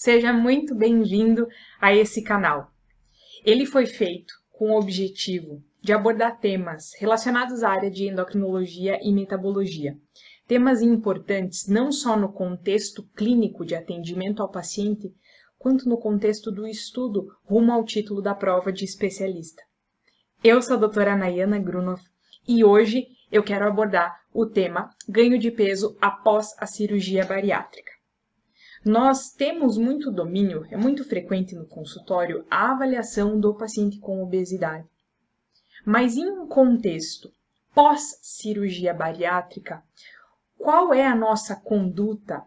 Seja muito bem-vindo a esse canal. Ele foi feito com o objetivo de abordar temas relacionados à área de endocrinologia e metabologia. Temas importantes não só no contexto clínico de atendimento ao paciente, quanto no contexto do estudo rumo ao título da prova de especialista. Eu sou a doutora Nayana Grunoff e hoje eu quero abordar o tema ganho de peso após a cirurgia bariátrica. Nós temos muito domínio, é muito frequente no consultório a avaliação do paciente com obesidade. Mas em um contexto pós-cirurgia bariátrica, qual é a nossa conduta? O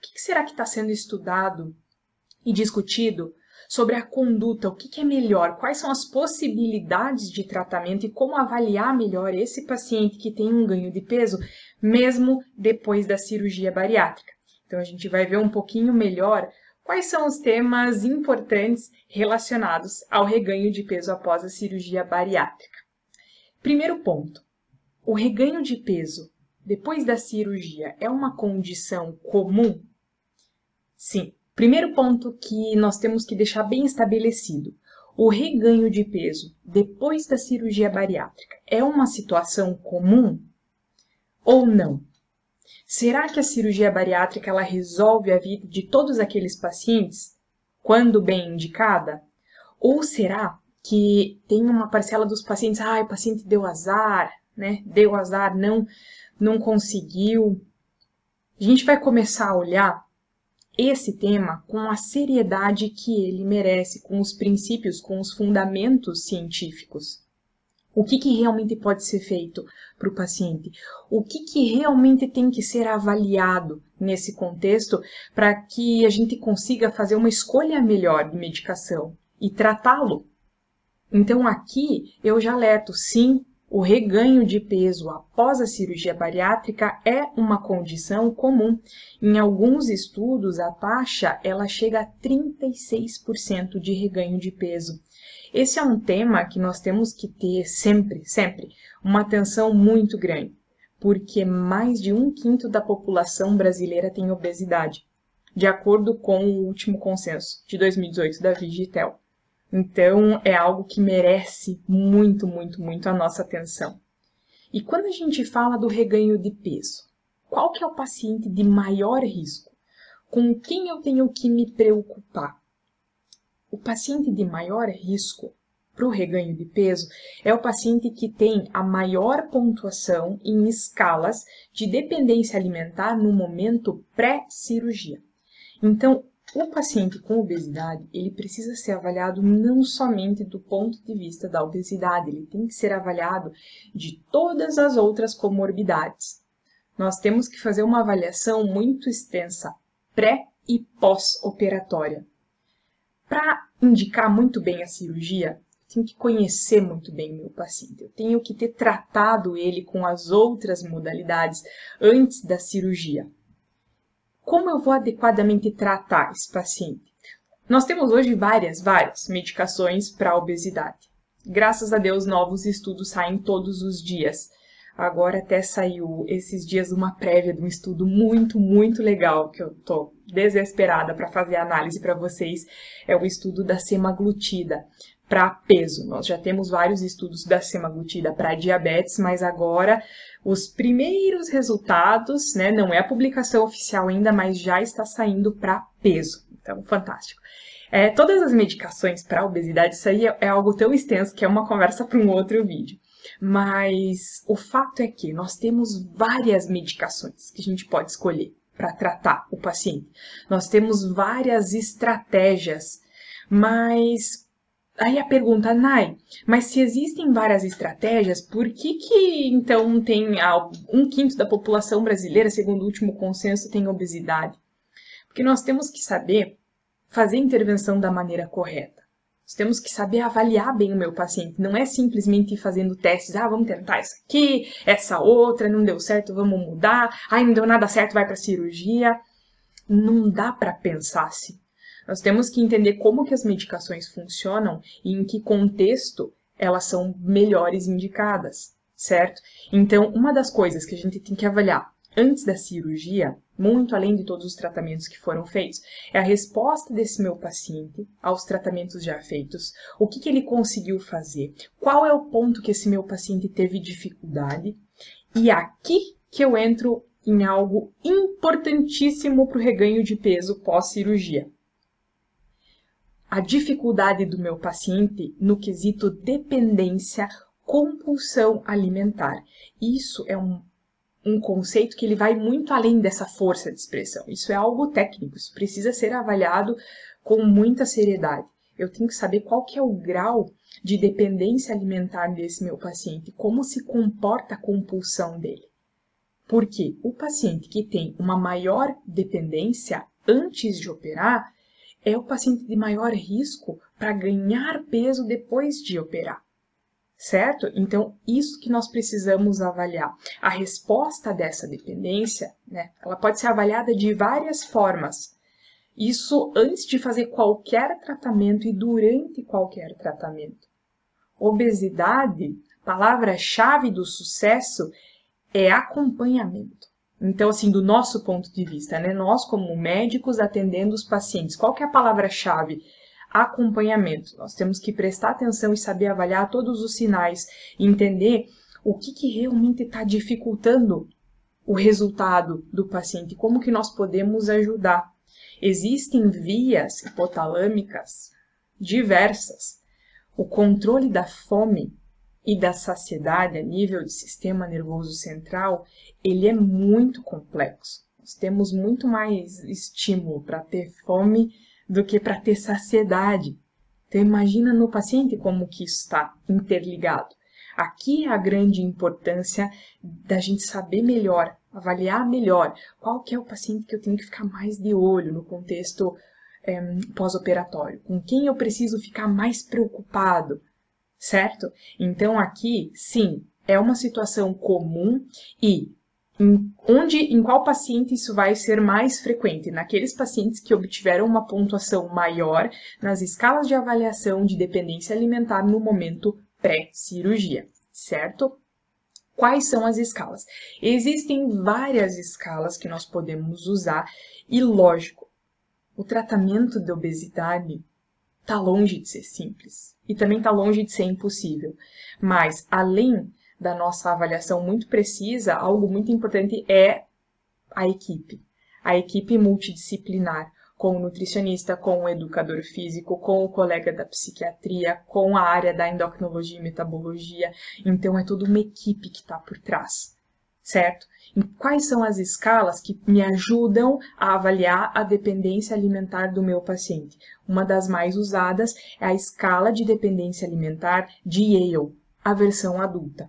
que será que está sendo estudado e discutido sobre a conduta, o que, é melhor, quais são as possibilidades de tratamento e como avaliar melhor esse paciente que tem um ganho de peso, mesmo depois da cirurgia bariátrica. Então, a gente vai ver um pouquinho melhor quais são os temas importantes relacionados ao reganho de peso após a cirurgia bariátrica. Primeiro ponto: o reganho de peso depois da cirurgia é uma condição comum? Sim. Primeiro ponto que nós temos que deixar bem estabelecido: o reganho de peso depois da cirurgia bariátrica é uma situação comum ou não? Será que a cirurgia bariátrica ela resolve a vida de todos aqueles pacientes quando bem indicada? Ou será que tem uma parcela dos pacientes, ah, o paciente deu azar, né? Deu azar, não não conseguiu. A gente vai começar a olhar esse tema com a seriedade que ele merece, com os princípios, com os fundamentos científicos. O que, que realmente pode ser feito para o paciente? O que, que realmente tem que ser avaliado nesse contexto para que a gente consiga fazer uma escolha melhor de medicação e tratá-lo? Então, aqui eu já alerto, sim, o reganho de peso após a cirurgia bariátrica é uma condição comum. Em alguns estudos, a taxa ela chega a 36% de reganho de peso. Esse é um tema que nós temos que ter sempre, sempre, uma atenção muito grande, porque mais de um quinto da população brasileira tem obesidade, de acordo com o último consenso de 2018 da Vigitel. Então, é algo que merece muito, muito, muito a nossa atenção. E quando a gente fala do reganho de peso, qual que é o paciente de maior risco? Com quem eu tenho que me preocupar? O paciente de maior risco para o reganho de peso é o paciente que tem a maior pontuação em escalas de dependência alimentar no momento pré-cirurgia. Então, o paciente com obesidade, ele precisa ser avaliado não somente do ponto de vista da obesidade, ele tem que ser avaliado de todas as outras comorbidades. Nós temos que fazer uma avaliação muito extensa, pré e pós-operatória. Para indicar muito bem a cirurgia, tenho que conhecer muito bem o meu paciente. Eu tenho que ter tratado ele com as outras modalidades antes da cirurgia como eu vou adequadamente tratar esse paciente? Nós temos hoje várias, várias medicações para a obesidade. Graças a Deus, novos estudos saem todos os dias. Agora até saiu esses dias uma prévia de um estudo muito, muito legal que eu tô desesperada para fazer a análise para vocês. É o estudo da semaglutida para peso. Nós já temos vários estudos da semaglutida para diabetes, mas agora os primeiros resultados, né, não é a publicação oficial ainda, mas já está saindo para peso. Então, fantástico. É, todas as medicações para obesidade, isso aí é, é algo tão extenso que é uma conversa para um outro vídeo. Mas o fato é que nós temos várias medicações que a gente pode escolher para tratar o paciente. Nós temos várias estratégias, mas Aí a pergunta, Nai, mas se existem várias estratégias, por que que então tem um quinto da população brasileira, segundo o último consenso, tem obesidade? Porque nós temos que saber fazer a intervenção da maneira correta. Nós temos que saber avaliar bem o meu paciente. Não é simplesmente ir fazendo testes. Ah, vamos tentar essa aqui, essa outra, não deu certo, vamos mudar. Ah, não deu nada certo, vai para cirurgia. Não dá para pensar assim. Nós temos que entender como que as medicações funcionam e em que contexto elas são melhores indicadas, certo? Então, uma das coisas que a gente tem que avaliar antes da cirurgia, muito além de todos os tratamentos que foram feitos. É a resposta desse meu paciente aos tratamentos já feitos, o que, que ele conseguiu fazer, qual é o ponto que esse meu paciente teve dificuldade, e aqui que eu entro em algo importantíssimo para o reganho de peso pós-cirurgia. A dificuldade do meu paciente no quesito dependência, compulsão alimentar. Isso é um um conceito que ele vai muito além dessa força de expressão. Isso é algo técnico, isso precisa ser avaliado com muita seriedade. Eu tenho que saber qual que é o grau de dependência alimentar desse meu paciente, como se comporta a compulsão dele. Porque o paciente que tem uma maior dependência antes de operar é o paciente de maior risco para ganhar peso depois de operar certo? Então, isso que nós precisamos avaliar. A resposta dessa dependência, né, ela pode ser avaliada de várias formas. Isso antes de fazer qualquer tratamento e durante qualquer tratamento. Obesidade, palavra-chave do sucesso é acompanhamento. Então, assim, do nosso ponto de vista, né, nós como médicos atendendo os pacientes, qual que é a palavra-chave? Acompanhamento. Nós temos que prestar atenção e saber avaliar todos os sinais e entender o que, que realmente está dificultando o resultado do paciente, como que nós podemos ajudar. Existem vias hipotalâmicas diversas. O controle da fome e da saciedade a nível de sistema nervoso central, ele é muito complexo. Nós temos muito mais estímulo para ter fome do que para ter saciedade. Então imagina no paciente como que isso está interligado. Aqui é a grande importância da gente saber melhor, avaliar melhor qual que é o paciente que eu tenho que ficar mais de olho no contexto é, pós-operatório, com quem eu preciso ficar mais preocupado, certo? Então aqui, sim, é uma situação comum e em, onde, em qual paciente isso vai ser mais frequente? Naqueles pacientes que obtiveram uma pontuação maior nas escalas de avaliação de dependência alimentar no momento pré-cirurgia, certo? Quais são as escalas? Existem várias escalas que nós podemos usar e, lógico, o tratamento da obesidade está longe de ser simples e também está longe de ser impossível. Mas, além da nossa avaliação muito precisa, algo muito importante é a equipe. A equipe multidisciplinar, com o nutricionista, com o educador físico, com o colega da psiquiatria, com a área da endocrinologia e metabologia. Então, é toda uma equipe que está por trás, certo? E quais são as escalas que me ajudam a avaliar a dependência alimentar do meu paciente? Uma das mais usadas é a escala de dependência alimentar de Yale, a versão adulta.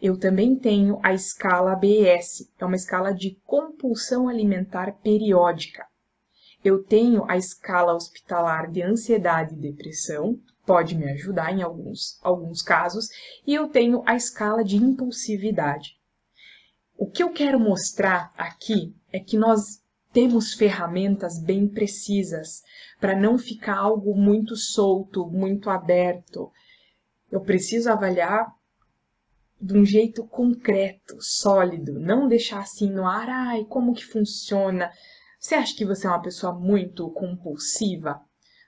Eu também tenho a escala BS, é uma escala de compulsão alimentar periódica. Eu tenho a escala hospitalar de ansiedade e depressão, pode me ajudar em alguns, alguns casos, e eu tenho a escala de impulsividade. O que eu quero mostrar aqui é que nós temos ferramentas bem precisas para não ficar algo muito solto, muito aberto. Eu preciso avaliar de um jeito concreto, sólido, não deixar assim no ar, ai, como que funciona? Você acha que você é uma pessoa muito compulsiva?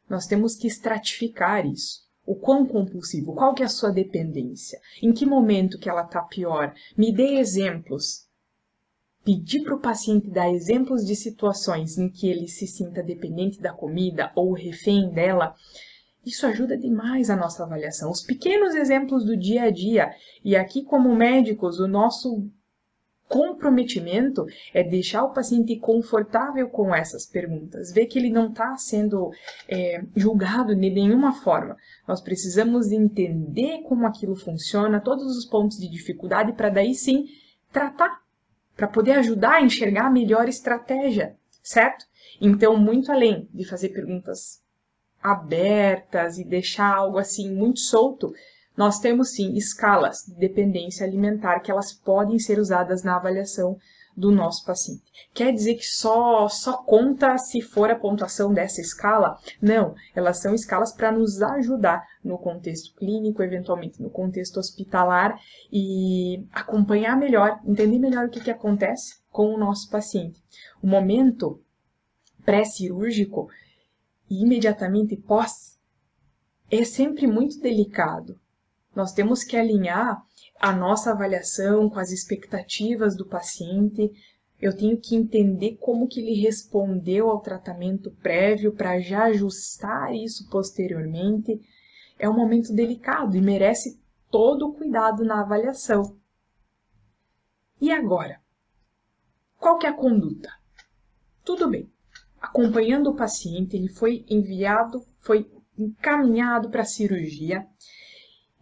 Nós temos que estratificar isso. O quão compulsivo? Qual que é a sua dependência? Em que momento que ela está pior? Me dê exemplos. Pedir para o paciente dar exemplos de situações em que ele se sinta dependente da comida ou refém dela isso ajuda demais a nossa avaliação. Os pequenos exemplos do dia a dia. E aqui, como médicos, o nosso comprometimento é deixar o paciente confortável com essas perguntas, ver que ele não está sendo é, julgado de nenhuma forma. Nós precisamos entender como aquilo funciona, todos os pontos de dificuldade, para daí sim tratar, para poder ajudar a enxergar a melhor estratégia, certo? Então, muito além de fazer perguntas abertas e deixar algo assim muito solto, nós temos sim escalas de dependência alimentar que elas podem ser usadas na avaliação do nosso paciente. Quer dizer que só só conta se for a pontuação dessa escala? Não, elas são escalas para nos ajudar no contexto clínico, eventualmente no contexto hospitalar e acompanhar melhor, entender melhor o que, que acontece com o nosso paciente. O momento pré-cirúrgico imediatamente pós é sempre muito delicado. Nós temos que alinhar a nossa avaliação com as expectativas do paciente. Eu tenho que entender como que ele respondeu ao tratamento prévio para já ajustar isso posteriormente. É um momento delicado e merece todo o cuidado na avaliação. E agora? Qual que é a conduta? Tudo bem. Acompanhando o paciente, ele foi enviado, foi encaminhado para a cirurgia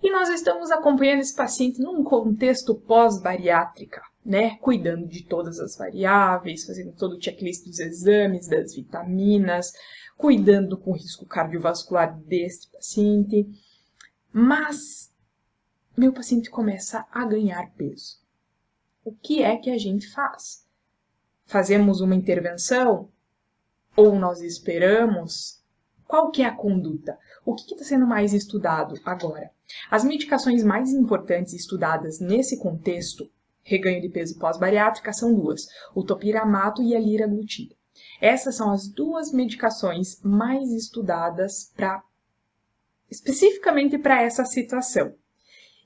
e nós estamos acompanhando esse paciente num contexto pós-bariátrica, né? Cuidando de todas as variáveis, fazendo todo o checklist dos exames, das vitaminas, cuidando com o risco cardiovascular desse paciente. Mas meu paciente começa a ganhar peso. O que é que a gente faz? Fazemos uma intervenção? Ou nós esperamos? Qual que é a conduta? O que está sendo mais estudado agora? As medicações mais importantes estudadas nesse contexto, reganho de peso pós-bariátrica, são duas, o topiramato e a liraglutida. Essas são as duas medicações mais estudadas para especificamente para essa situação.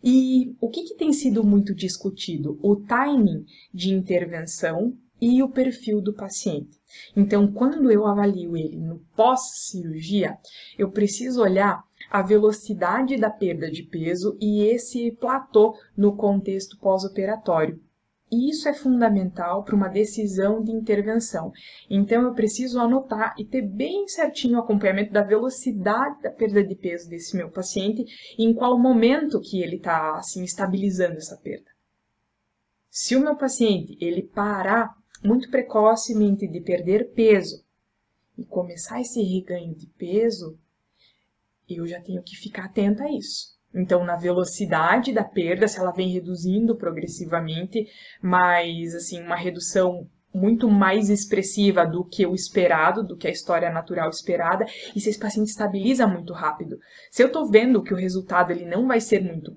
E o que, que, tem sido muito discutido? O timing de intervenção e o perfil do paciente. Então, quando eu avalio ele no pós-cirurgia, eu preciso olhar a velocidade da perda de peso e esse platô no contexto pós-operatório. E isso é fundamental para uma decisão de intervenção. Então, eu preciso anotar e ter bem certinho o acompanhamento da velocidade da perda de peso desse meu paciente e em qual momento que ele está assim, estabilizando essa perda. Se o meu paciente ele parar muito precocemente de perder peso e começar esse reganho de peso, eu já tenho que ficar atenta a isso. Então, na velocidade da perda, se ela vem reduzindo progressivamente, mas assim, uma redução muito mais expressiva do que o esperado, do que a história natural esperada, e se esse paciente estabiliza muito rápido. Se eu estou vendo que o resultado ele não vai ser muito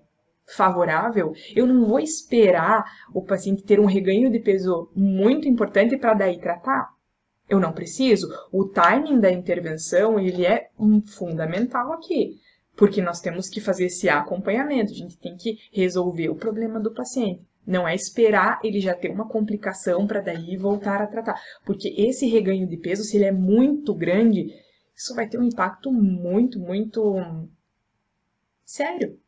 favorável, eu não vou esperar o paciente ter um reganho de peso muito importante para daí tratar. Eu não preciso. O timing da intervenção ele é um fundamental aqui, porque nós temos que fazer esse acompanhamento. A gente tem que resolver o problema do paciente. Não é esperar ele já ter uma complicação para daí voltar a tratar, porque esse reganho de peso, se ele é muito grande, isso vai ter um impacto muito, muito sério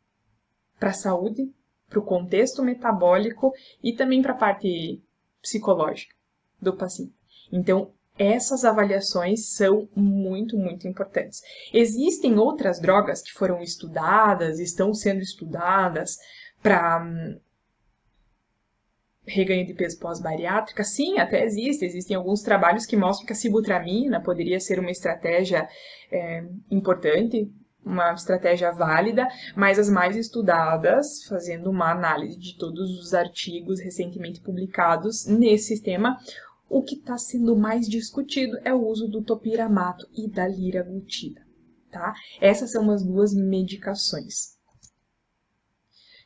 para a saúde, para o contexto metabólico e também para a parte psicológica do paciente. Então, essas avaliações são muito, muito importantes. Existem outras drogas que foram estudadas, estão sendo estudadas para hum, reganho de peso pós-bariátrica? Sim, até existe. Existem alguns trabalhos que mostram que a sibutramina poderia ser uma estratégia é, importante uma estratégia válida, mas as mais estudadas, fazendo uma análise de todos os artigos recentemente publicados nesse tema, o que está sendo mais discutido é o uso do topiramato e da liraglutida, tá? Essas são as duas medicações.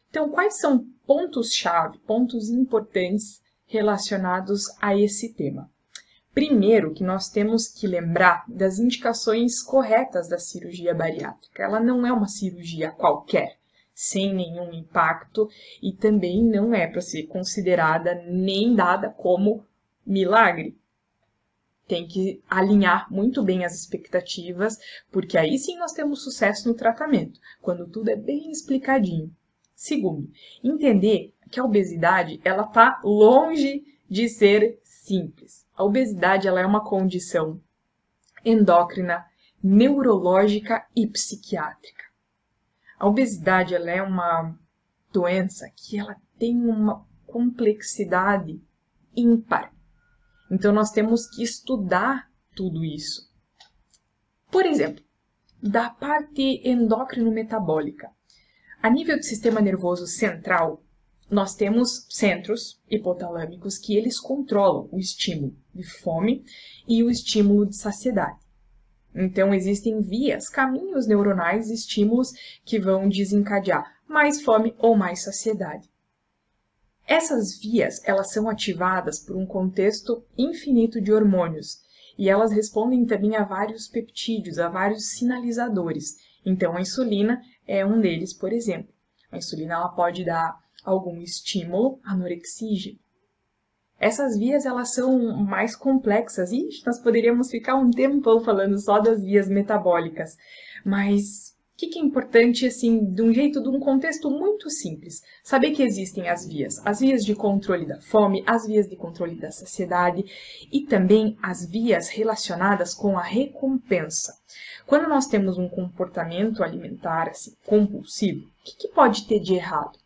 Então, quais são pontos-chave, pontos importantes relacionados a esse tema? Primeiro, que nós temos que lembrar das indicações corretas da cirurgia bariátrica. Ela não é uma cirurgia qualquer, sem nenhum impacto, e também não é para ser considerada nem dada como milagre. Tem que alinhar muito bem as expectativas, porque aí sim nós temos sucesso no tratamento, quando tudo é bem explicadinho. Segundo, entender que a obesidade ela está longe de ser simples. A obesidade ela é uma condição endócrina, neurológica e psiquiátrica. A obesidade ela é uma doença que ela tem uma complexidade ímpar. Então nós temos que estudar tudo isso. Por exemplo, da parte endócrino-metabólica. A nível do sistema nervoso central, nós temos centros hipotalâmicos que eles controlam o estímulo de fome e o estímulo de saciedade. Então, existem vias, caminhos neuronais, estímulos que vão desencadear mais fome ou mais saciedade. Essas vias, elas são ativadas por um contexto infinito de hormônios e elas respondem também a vários peptídeos, a vários sinalizadores. Então, a insulina é um deles, por exemplo. A insulina ela pode dar algum estímulo anorexígeno. Essas vias elas são mais complexas e nós poderíamos ficar um tempão falando só das vias metabólicas, mas o que, que, é importante, assim, de um jeito, de um contexto muito simples? Saber que existem as vias, as vias de controle da fome, as vias de controle da saciedade e também as vias relacionadas com a recompensa. Quando nós temos um comportamento alimentar assim, compulsivo, o que, que pode ter de errado?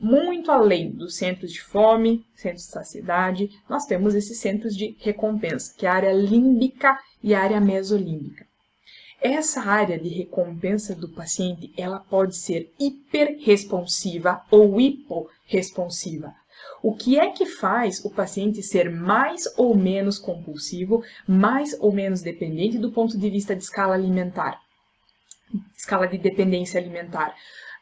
Muito além dos centros de fome, centros de saciedade, nós temos esses centros de recompensa, que é a área límbica e a área mesolímbica. Essa área de recompensa do paciente, ela pode ser hiperresponsiva ou hiporresponsiva. O que é que faz o paciente ser mais ou menos compulsivo, mais ou menos dependente do ponto de vista de escala alimentar? Escala de dependência alimentar.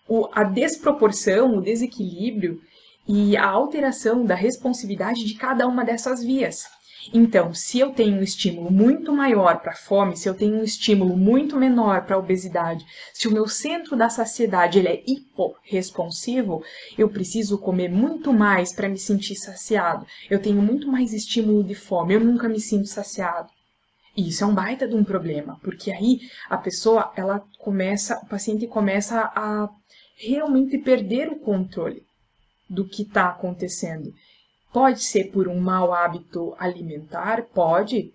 O, a desproporção, o desequilíbrio e a alteração da responsividade de cada uma dessas vias. Então, se eu tenho um estímulo muito maior para a fome, se eu tenho um estímulo muito menor para a obesidade, se o meu centro da saciedade ele é hiporresponsivo, eu preciso comer muito mais para me sentir saciado. Eu tenho muito mais estímulo de fome, eu nunca me sinto saciado. E isso é um baita de um problema, porque aí a pessoa, ela começa, o paciente começa a realmente perder o controle do que está acontecendo. Pode ser por um mau hábito alimentar, pode.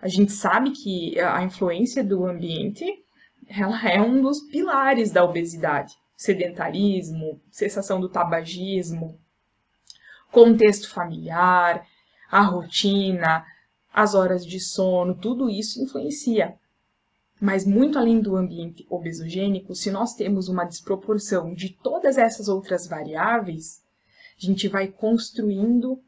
A gente sabe que a influência do ambiente ela é um dos pilares da obesidade. Sedentarismo, cessação do tabagismo, contexto familiar, a rotina, as horas de sono, tudo isso influencia. Mas muito além do ambiente obesogênico, se nós temos uma desproporção de todas essas outras variáveis, a gente vai construindo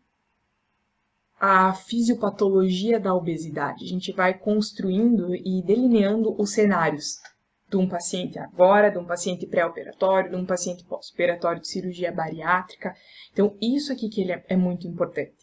a fisiopatologia da obesidade. A gente vai construindo e delineando os cenários de um paciente agora, de um paciente pré-operatório, de um paciente pós-operatório de cirurgia bariátrica. Então, isso aqui que ele é, é muito importante.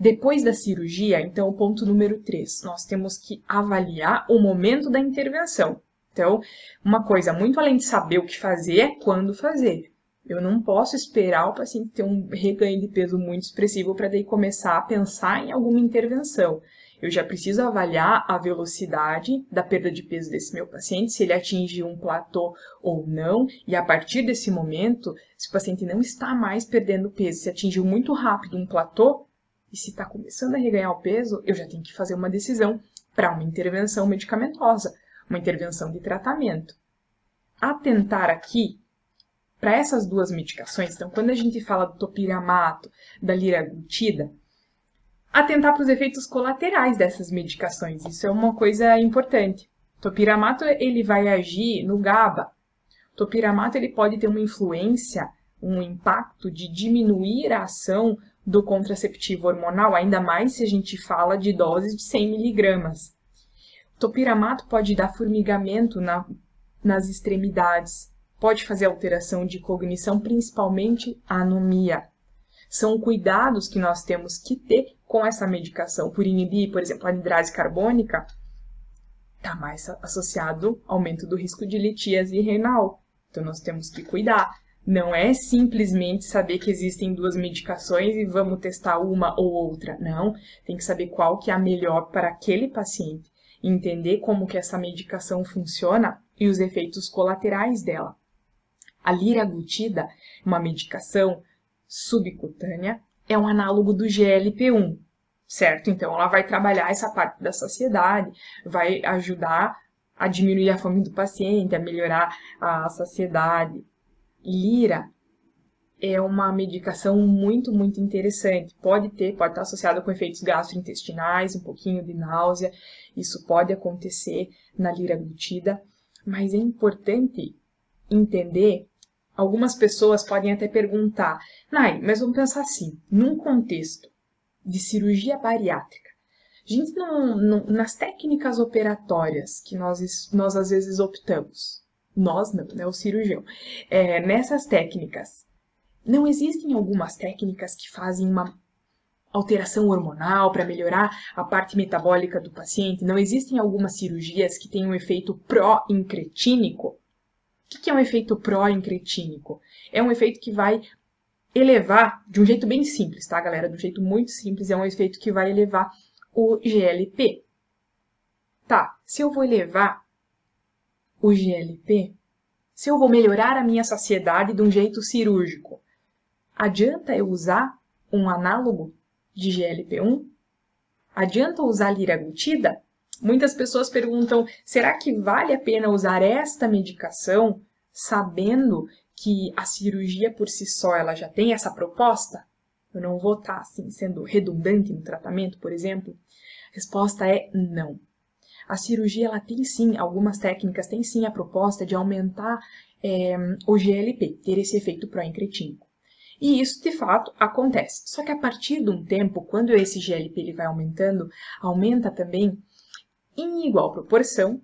Depois da cirurgia, então, o ponto número 3, nós temos que avaliar o momento da intervenção. Então, uma coisa muito além de saber o que fazer é quando fazer. Eu não posso esperar o paciente ter um reganho de peso muito expressivo para daí começar a pensar em alguma intervenção. Eu já preciso avaliar a velocidade da perda de peso desse meu paciente, se ele atinge um platô ou não, e a partir desse momento, se o paciente não está mais perdendo peso, se atingiu muito rápido um platô, e se está começando a reganhar o peso, eu já tenho que fazer uma decisão para uma intervenção medicamentosa, uma intervenção de tratamento. Atentar aqui para essas duas medicações, então, quando a gente fala do topiramato, da liraglutida, atentar para os efeitos colaterais dessas medicações. Isso é uma coisa importante. Topiramato ele vai agir no GABA. Topiramato ele pode ter uma influência, um impacto de diminuir a ação do contraceptivo hormonal, ainda mais se a gente fala de doses de 100 miligramas. Topiramato pode dar formigamento na, nas extremidades, pode fazer alteração de cognição, principalmente anomia. São cuidados que nós temos que ter com essa medicação. Por inibir, por exemplo, a anidrase carbônica, está mais associado ao aumento do risco de litíase renal. Então, nós temos que cuidar. Não é simplesmente saber que existem duas medicações e vamos testar uma ou outra. Não, tem que saber qual que é a melhor para aquele paciente, entender como que essa medicação funciona e os efeitos colaterais dela. A liraglutida, uma medicação subcutânea, é um análogo do GLP-1, certo? Então, ela vai trabalhar essa parte da saciedade, vai ajudar a diminuir a fome do paciente, a melhorar a saciedade. Lira é uma medicação muito, muito interessante. Pode ter, pode estar associada com efeitos gastrointestinais, um pouquinho de náusea. Isso pode acontecer na liraglutida, mas é importante entender Algumas pessoas podem até perguntar, Nai, mas vamos pensar assim, num contexto de cirurgia bariátrica, a gente não, não, nas técnicas operatórias que nós, nós às vezes optamos, nós não, né, o cirurgião, é, nessas técnicas, Não existem algumas técnicas que fazem uma alteração hormonal para melhorar a parte metabólica do paciente? Não existem algumas cirurgias que têm um efeito pró-incretínico? O que é um efeito pró-incretínico? É um efeito que vai elevar, de um jeito bem simples, tá, galera? De um jeito muito simples, é um efeito que vai elevar o GLP. Tá, se eu vou elevar o GLP, se eu vou melhorar a minha saciedade de um jeito cirúrgico, adianta eu usar um análogo de GLP-1? Adianta usar liraglutida? Muitas pessoas perguntam: será que vale a pena usar esta medicação sabendo que a cirurgia por si só ela já tem essa proposta? Eu não vou estar assim sendo redundante no tratamento, por exemplo? A resposta é não. A cirurgia ela tem sim, algumas técnicas têm sim a proposta de aumentar é, o GLP, ter esse efeito pró-incretínico. E isso de fato acontece. Só que a partir de um tempo, quando esse GLP ele vai aumentando, aumenta também em igual proporção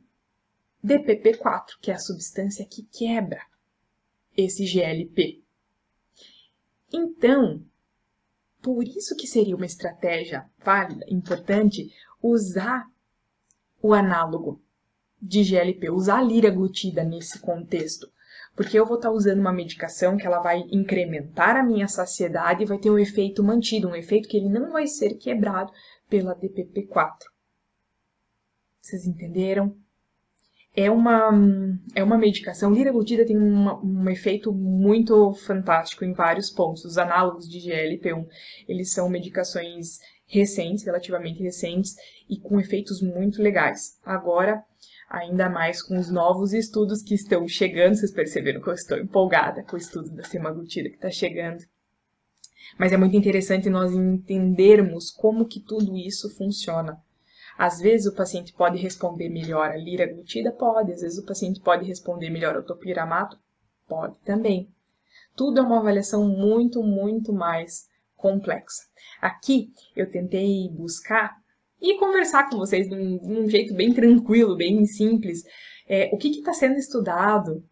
DPP4, que é a substância que quebra esse GLP. Então, por isso que seria uma estratégia válida, importante, usar o análogo de GLP, usar a liraglutida nesse contexto. Porque eu vou estar usando uma medicação que ela vai incrementar a minha saciedade e vai ter um efeito mantido, um efeito que ele não vai ser quebrado pela DPP4. Vocês entenderam? é uma, é uma medicação. Liraglutida tem uma, um efeito muito fantástico em vários pontos. Os análogos de GLP-1, eles são medicações recentes, relativamente recentes, e com efeitos muito legais. Agora, ainda mais com os novos estudos que estão chegando, vocês perceberam que eu estou empolgada com o estudo da semaglutida que está chegando. Mas é muito interessante nós entendermos como que tudo isso funciona. Às vezes o paciente pode responder melhor a liraglutida? Pode. Às vezes o paciente pode responder melhor ao topiramato? Pode também. Tudo é uma avaliação muito, muito mais complexa. Aqui eu tentei buscar e conversar com vocês de um, de um jeito bem tranquilo, bem simples, é, o que está sendo estudado,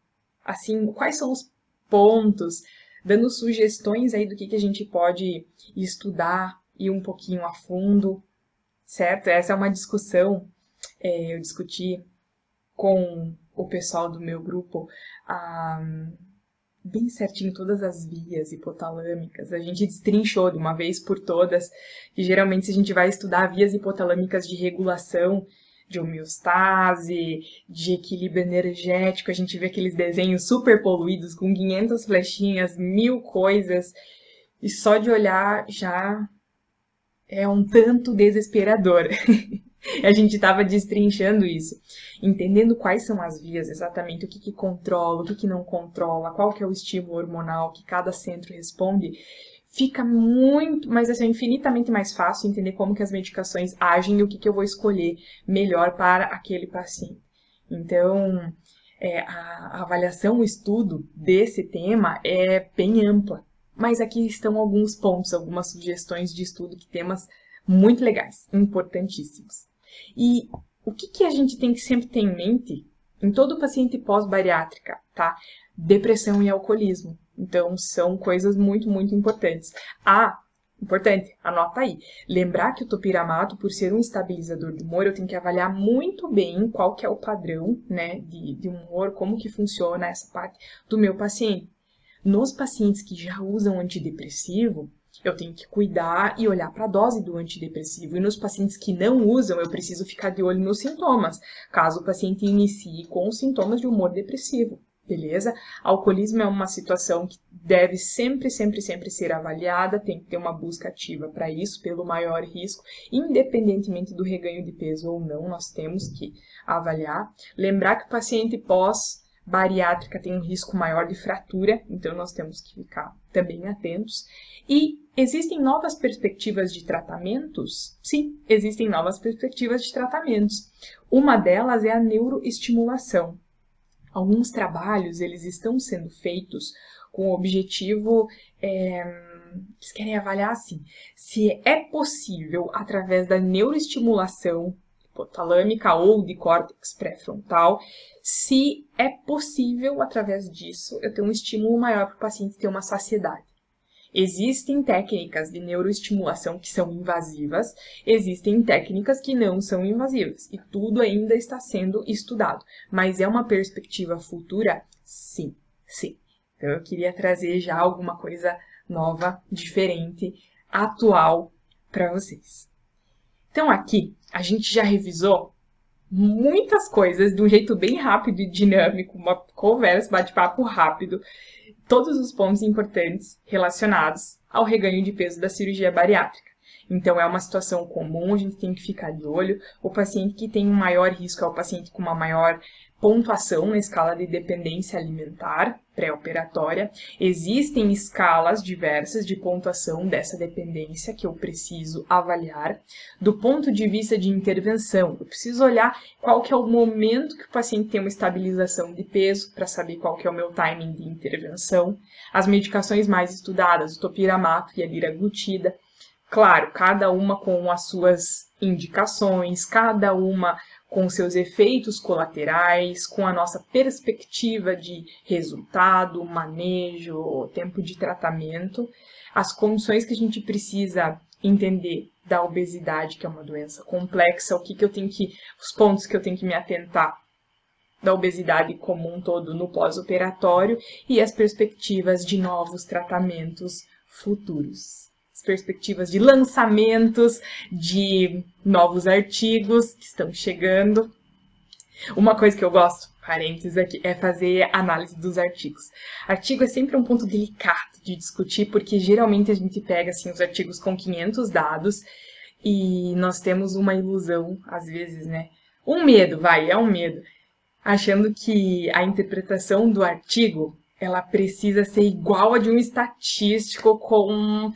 assim, quais são os pontos, dando sugestões aí do que, que a gente pode estudar e um pouquinho a fundo certo? Essa é uma discussão, é, eu discuti com o pessoal do meu grupo ah, bem certinho todas as vias hipotalâmicas. A gente destrinchou de uma vez por todas, que geralmente se a gente vai estudar vias hipotalâmicas de regulação, de homeostase, de equilíbrio energético, a gente vê aqueles desenhos super poluídos com 500 flechinhas, mil coisas, e só de olhar já é um tanto desesperador. a gente estava destrinchando isso, entendendo quais são as vias, exatamente o que, que controla, o que, que não controla, qual que é o estímulo hormonal que cada centro responde, fica muito, mas assim, infinitamente mais fácil entender como que as medicações agem e o que, que eu vou escolher melhor para aquele paciente. Então, é, a, avaliação, o estudo desse tema é bem ampla. Mas aqui estão alguns pontos, algumas sugestões de estudo de temas muito legais, importantíssimos. E o que, que a gente tem que sempre ter em mente em todo paciente pós-bariátrica, tá? Depressão e alcoolismo. Então, são coisas muito, muito importantes. Ah, importante, anota aí. Lembrar que o topiramato, por ser um estabilizador do humor, eu tenho que avaliar muito bem qual que é o padrão, né, de, de humor, como que funciona essa parte do meu paciente. Nos pacientes que já usam antidepressivo, eu tenho que cuidar e olhar para a dose do antidepressivo. E nos pacientes que não usam, eu preciso ficar de olho nos sintomas, caso o paciente inicie com sintomas de humor depressivo. Beleza? Alcoolismo é uma situação que deve sempre, sempre, sempre ser avaliada, tem que ter uma busca ativa para isso, pelo maior risco, independentemente do reganho de peso ou não, nós temos que avaliar. Lembrar que o paciente pós bariátrica tem um risco maior de fratura, então nós temos que ficar também atentos. E existem novas perspectivas de tratamentos? Sim, existem novas perspectivas de tratamentos. Uma delas é a neuroestimulação. Alguns trabalhos eles estão sendo feitos com o objetivo é, eles querem avaliar assim, se é possível através da neuroestimulação hipotalâmica ou de córtex pré-frontal, se é possível, através disso, eu ter um estímulo maior para o paciente ter uma saciedade. Existem técnicas de neuroestimulação que são invasivas, existem técnicas que não são invasivas, e tudo ainda está sendo estudado. Mas é uma perspectiva futura? Sim, sim. Então eu queria trazer já alguma coisa nova, diferente, atual para vocês. Então aqui a gente já revisou muitas coisas de um jeito bem rápido e dinâmico, uma conversa, bate-papo rápido, todos os pontos importantes relacionados ao reganho de peso da cirurgia bariátrica. Então, é uma situação comum, a gente tem que ficar de olho. O paciente que tem um maior risco é o paciente com uma maior pontuação na escala de dependência alimentar pré-operatória. Existem escalas diversas de pontuação dessa dependência que eu preciso avaliar. Do ponto de vista de intervenção, eu preciso olhar qual que é o momento que o paciente tem uma estabilização de peso para saber qual que é o meu timing de intervenção. As medicações mais estudadas, o topiramato e a liraglutida, claro, cada uma com as suas indicações, cada uma com seus efeitos colaterais, com a nossa perspectiva de resultado, manejo, tempo de tratamento, as condições que a gente precisa entender da obesidade, que é uma doença complexa, o que, que eu tenho que, os pontos que eu tenho que me atentar da obesidade como um todo no pós-operatório e as perspectivas de novos tratamentos futuros perspectivas de lançamentos de novos artigos que estão chegando. Uma coisa que eu gosto, parênteses aqui, é fazer análise dos artigos. Artigo é sempre um ponto delicado de discutir, porque geralmente a gente pega assim, os artigos com 500 dados e nós temos uma ilusão, às vezes, né? Um medo, vai, é um medo, achando que a interpretação do artigo ela precisa ser igual a de um estatístico com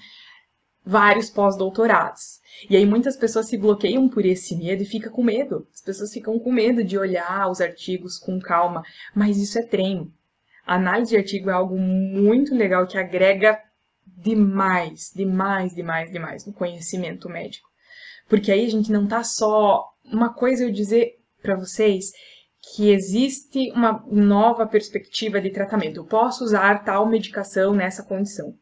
vários pós-doutorados. E aí muitas pessoas se bloqueiam por esse medo e ficam com medo. As pessoas ficam com medo de olhar os artigos com calma, mas isso é treino. A análise de artigo é algo muito legal que agrega demais, demais, demais, demais no conhecimento médico. Porque aí a gente não tá só uma coisa eu dizer para vocês que existe uma nova perspectiva de tratamento. Eu posso usar tal medicação nessa condição.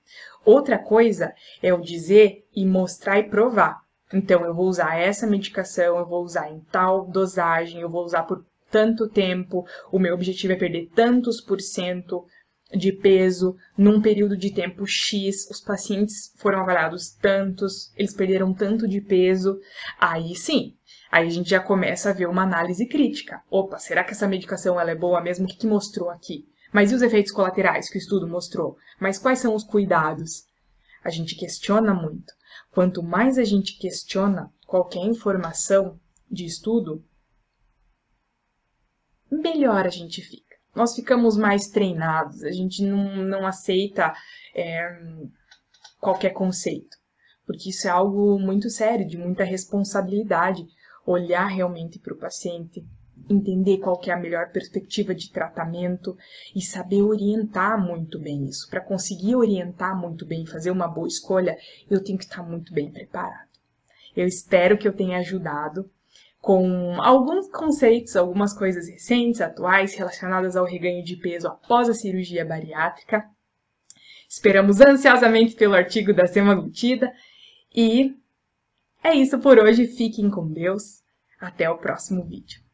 Outra coisa é eu dizer e mostrar e provar. Então, eu vou usar essa medicação, eu vou usar em tal dosagem, eu vou usar por tanto tempo, o meu objetivo é perder tantos por cento de peso num período de tempo X, os pacientes foram avaliados tantos, eles perderam tanto de peso, aí sim, aí a gente já começa a ver uma análise crítica. Opa, será que essa medicação ela é boa mesmo? O que, que mostrou aqui? Mas e os efeitos colaterais que o estudo mostrou? Mas quais são os cuidados? A gente questiona muito. Quanto mais a gente questiona qualquer informação de estudo, melhor a gente fica. Nós ficamos mais treinados, a gente não, não aceita é, qualquer conceito, porque isso é algo muito sério, de muita responsabilidade, olhar realmente para o paciente, entender qual que é a melhor perspectiva de tratamento e saber orientar muito bem isso. Para conseguir orientar muito bem, fazer uma boa escolha, eu tenho que estar muito bem preparado. Eu espero que eu tenha ajudado com alguns conceitos, algumas coisas recentes, atuais, relacionadas ao reganho de peso após a cirurgia bariátrica. Esperamos ansiosamente pelo artigo da semaglutida e é isso por hoje. Fiquem com Deus. Até o próximo vídeo.